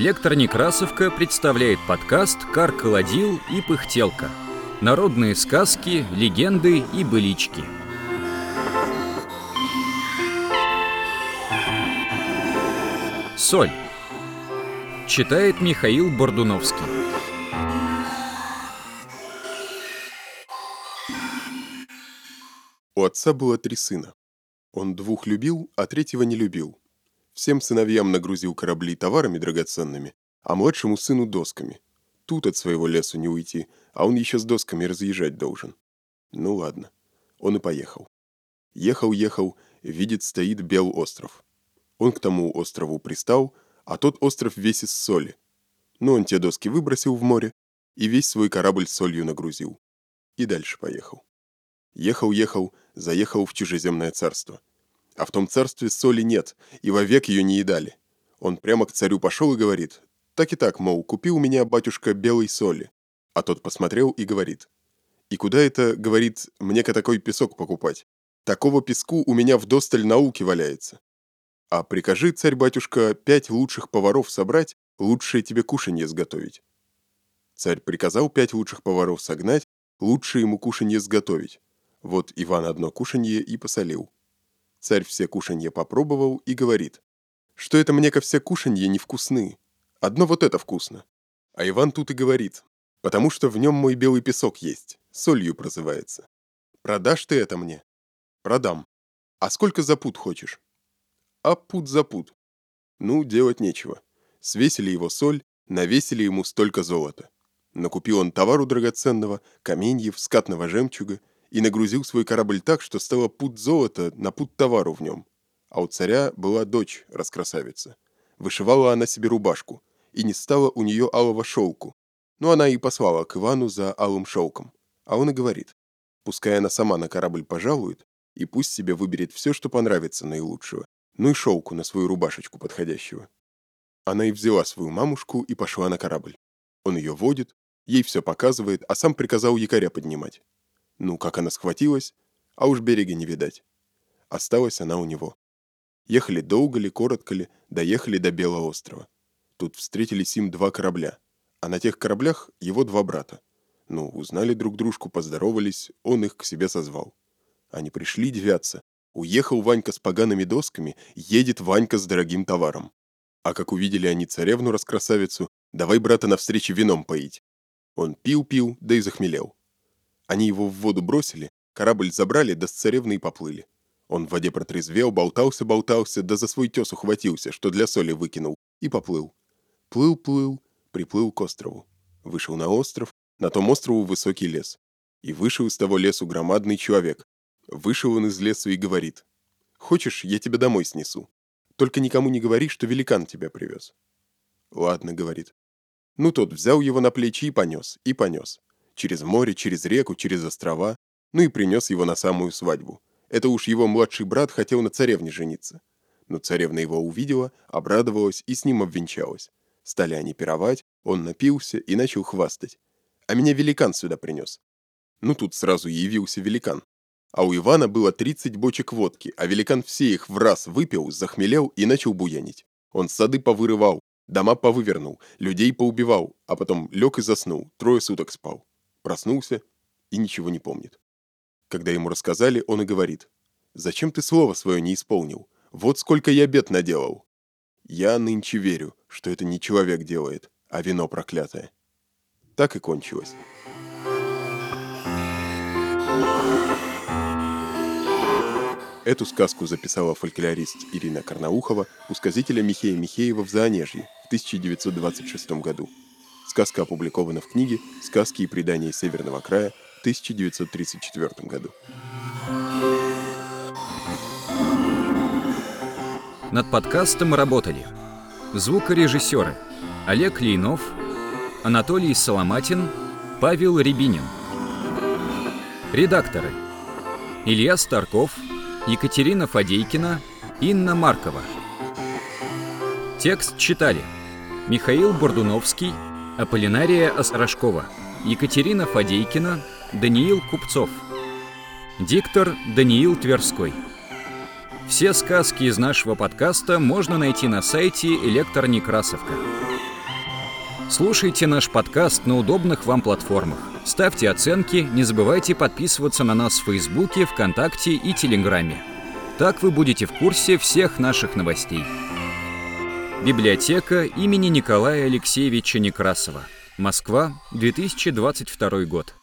Электронекрасовка представляет подкаст «Кар-колодил и пыхтелка». Народные сказки, легенды и былички. Соль. Читает Михаил Бордуновский. У отца было три сына. Он двух любил, а третьего не любил. Всем сыновьям нагрузил корабли товарами драгоценными, а младшему сыну досками. Тут от своего лесу не уйти, а он еще с досками разъезжать должен. Ну ладно. Он и поехал. Ехал-ехал, видит, стоит бел остров. Он к тому острову пристал, а тот остров весь из соли. Ну, он те доски выбросил в море и весь свой корабль солью нагрузил. И дальше поехал. Ехал-ехал, заехал в чужеземное царство. А в том царстве соли нет, и вовек ее не едали. Он прямо к царю пошел и говорит, так и так, мол, купил у меня батюшка белой соли. А тот посмотрел и говорит, и куда это, говорит, мне-ка такой песок покупать? Такого песку у меня в досталь науки валяется. А прикажи, царь-батюшка, пять лучших поваров собрать, лучшее тебе кушанье сготовить. Царь приказал пять лучших поваров согнать, лучшее ему кушанье сготовить. Вот Иван одно кушанье и посолил. Царь все кушанье попробовал и говорит, что это мне-ка все кушанье невкусны. Одно вот это вкусно. А Иван тут и говорит, потому что в нем мой белый песок есть, солью прозывается. Продашь ты это мне? Продам. А сколько за пуд хочешь? А пуд за пуд. Ну, делать нечего. Свесили его соль, навесили ему столько золота. Накупил он товару драгоценного, каменьев, скатного жемчуга, и нагрузил свой корабль так, что стало пуд золота на пуд товару в нем. А у царя была дочь, раскрасавица. Вышивала она себе рубашку, и не стало у нее алого шелку. Но она и послала к Ивану за алым шелком. А он и говорит, пускай она сама на корабль пожалует, и пусть себе выберет все, что понравится наилучшего, ну и шелку на свою рубашечку подходящего. Она и взяла свою мамушку и пошла на корабль. Он ее водит, ей все показывает, а сам приказал якоря поднимать. Ну, как она схватилась, а уж берега не видать. Осталась она у него. Ехали долго ли, коротко ли, доехали до Белого острова. Тут встретились им два корабля, а на тех кораблях его два брата. Ну, узнали друг дружку, поздоровались, он их к себе созвал. Они пришли девяться. Уехал Ванька с погаными досками, едет Ванька с дорогим товаром. А как увидели они царевну-раскрасавицу, давай брата навстречу вином поить. Он пил-пил, да и захмелел. Они его в воду бросили, корабль забрали, да с царевной поплыли. Он в воде протрезвел, болтался-болтался, да за свой тес ухватился, что для соли выкинул, и поплыл. Плыл-плыл, приплыл к острову. Вышел на остров, на том острову высокий лес. И вышел из того лесу громадный человек. Вышел он из лесу и говорит, «Хочешь, я тебя домой снесу? Только никому не говори, что великан тебя привез». «Ладно», — говорит. Ну, тот взял его на плечи и понес, и понес. Через море, через реку, через острова. Ну и принес его на самую свадьбу. Это уж его младший брат хотел на царевне жениться. Но царевна его увидела, обрадовалась и с ним обвенчалась. Стали они пировать, он напился и начал хвастать. А меня великан сюда принес. Ну тут сразу явился великан. А у Ивана было 30 бочек водки, а великан все их в раз выпил, захмелел и начал буянить. Он сады повырывал, дома повывернул, людей поубивал, а потом лег и заснул, трое суток спал. Проснулся и ничего не помнит. Когда ему рассказали, он и говорит, «Зачем ты слово свое не исполнил? Вот сколько я бед наделал!» Я нынче верю, что это не человек делает, а вино проклятое. Так и кончилось. Эту сказку записала фольклорист Ирина Карнаухова у сказителя Михея Михеева в Заонежье в 1926 году. Сказка опубликована в книге «Сказки и предания Северного края» в 1934 году. Над подкастом работали звукорежиссеры Олег Лейнов, Анатолий Соломатин, Павел Рябинин. Редакторы Илья Старков, Екатерина Фадейкина, Инна Маркова. Текст читали Михаил Бордуновский, Аполлинария Острожкова, Екатерина Фадейкина, Даниил Купцов. Диктор Даниил Тверской. Все сказки из нашего подкаста можно найти на сайте Электронекрасовка. Слушайте наш подкаст на удобных вам платформах. Ставьте оценки, не забывайте подписываться на нас в Фейсбуке, ВКонтакте и Телеграме. Так вы будете в курсе всех наших новостей. Библиотека имени Николая Алексеевича Некрасова. Москва, 2022 год.